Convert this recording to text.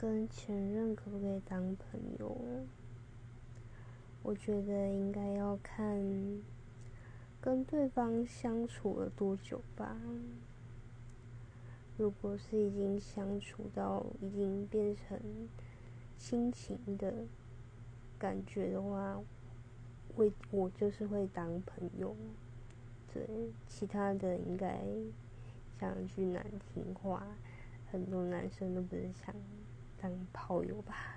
跟前任可不可以当朋友？我觉得应该要看跟对方相处了多久吧。如果是已经相处到已经变成亲情的感觉的话，会我就是会当朋友。对，其他的应该讲句难听话，很多男生都不是想当炮友吧。